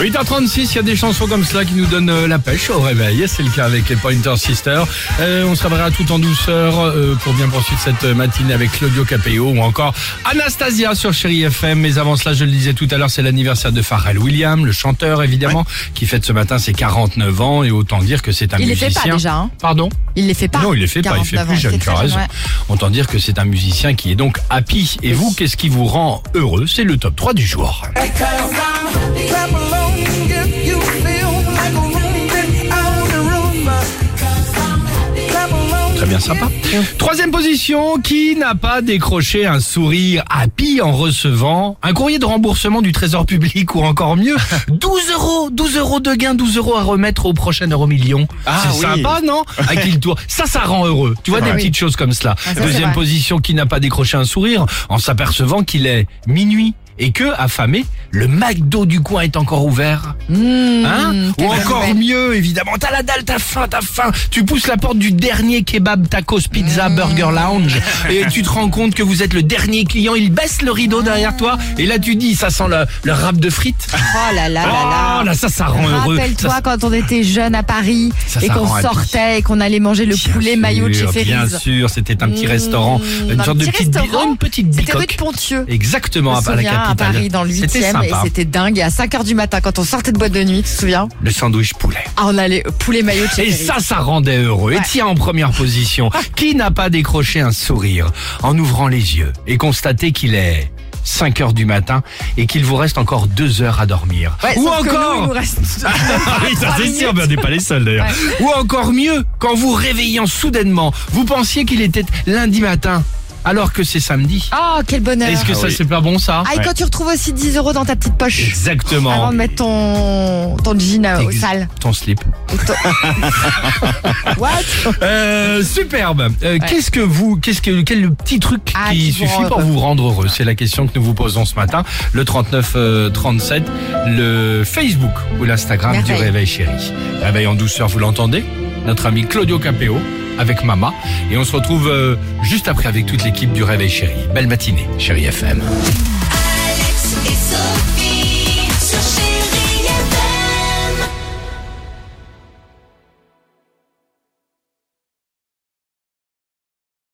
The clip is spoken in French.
8h36, il y a des chansons comme cela qui nous donnent euh, la pêche au réveil. C'est le cas avec les Pointer Sisters. Euh, on se réveillera tout en douceur euh, pour bien poursuivre cette matinée avec Claudio Capeo ou encore Anastasia sur Chéri FM. Mais avant cela, je le disais tout à l'heure, c'est l'anniversaire de Pharrell Williams, le chanteur évidemment, qui fête ce matin ses 49 ans et autant dire que c'est un Il les musicien. fait pas déjà, hein Pardon? Il les fait pas. Non, il les fait pas, il fait 49 plus ans, jeune, tu as raison. ouais. Autant dire que c'est un musicien qui est donc happy. Et vous, qu'est-ce qui vous rend heureux? C'est le top 3 du jour. Bien sympa. Troisième position, qui n'a pas décroché un sourire happy en recevant un courrier de remboursement du trésor public ou encore mieux, 12 euros, 12 euros de gain, 12 euros à remettre au prochain euro million. Ah c'est oui. sympa, non À qui le tour Ça, ça rend heureux. Tu vois, des vrai. petites choses comme cela. Ah, ça, Deuxième position, qui n'a pas décroché un sourire en s'apercevant qu'il est minuit et que, affamé, le McDo du coin est encore ouvert. Mmh, Hein Ou encore mieux, évidemment, t'as la dalle, t'as faim, t'as faim. Tu pousses la porte du dernier kebab tacos pizza Mmh. burger lounge et tu te rends compte que vous êtes le dernier client. Il baisse le rideau derrière toi et là tu dis, ça sent le, le rap de frites. Oh là là là Oh là. là, ça, ça rend heureux. Rappelle-toi Ça, quand on était jeune à Paris Ça, et qu'on sortait et qu'on allait manger le Bien poulet maillot de chez Bien sûr, c'était un petit Mmh, restaurant, une un sorte de petit petite, une petite C'était rue de. Pontieux. Exactement, à la à. Paris dans le C'était 8 e et c'était dingue. Et à 5h du matin, quand on sortait de boîte de nuit, tu te souviens Le sandwich poulet. Ah, on allait au poulet maillot Et ça, ça rendait heureux. Et tiens, en première position, qui n'a pas décroché un sourire en ouvrant les yeux et constaté qu'il est 5 heures du matin et qu'il vous reste encore 2 heures à dormir? Ouais, Ou que nous, encore nous reste oui, ça c'est sûr, mais on n'est pas les seuls d'ailleurs. Ou encore mieux, quand vous réveillant soudainement, vous pensiez qu'il était lundi matin, alors que c'est samedi. Oh, quel bonheur. Est-ce que Ah ça oui. c'est pas bon ça Ah, et quand tu retrouves aussi 10 euros dans ta petite poche Exactement. avant de mettre ton, ton jean euh, au Ex- sale. Ton slip. What? Euh, superbe. Euh, Qu'est-ce que vous, qu'est-ce que, quel petit truc Ah, qui suffit pour heureux. vous rendre heureux? C'est la question que nous vous posons ce matin. Le 39 euh, 37, le Facebook ou l'Instagram du. Réveil Chéri. Réveil en douceur, vous l'entendez? Notre ami Claudio Capeo avec Mama. Et on se retrouve euh, juste après avec toute l'équipe du Réveil Chéri. Belle matinée, Chéri FM.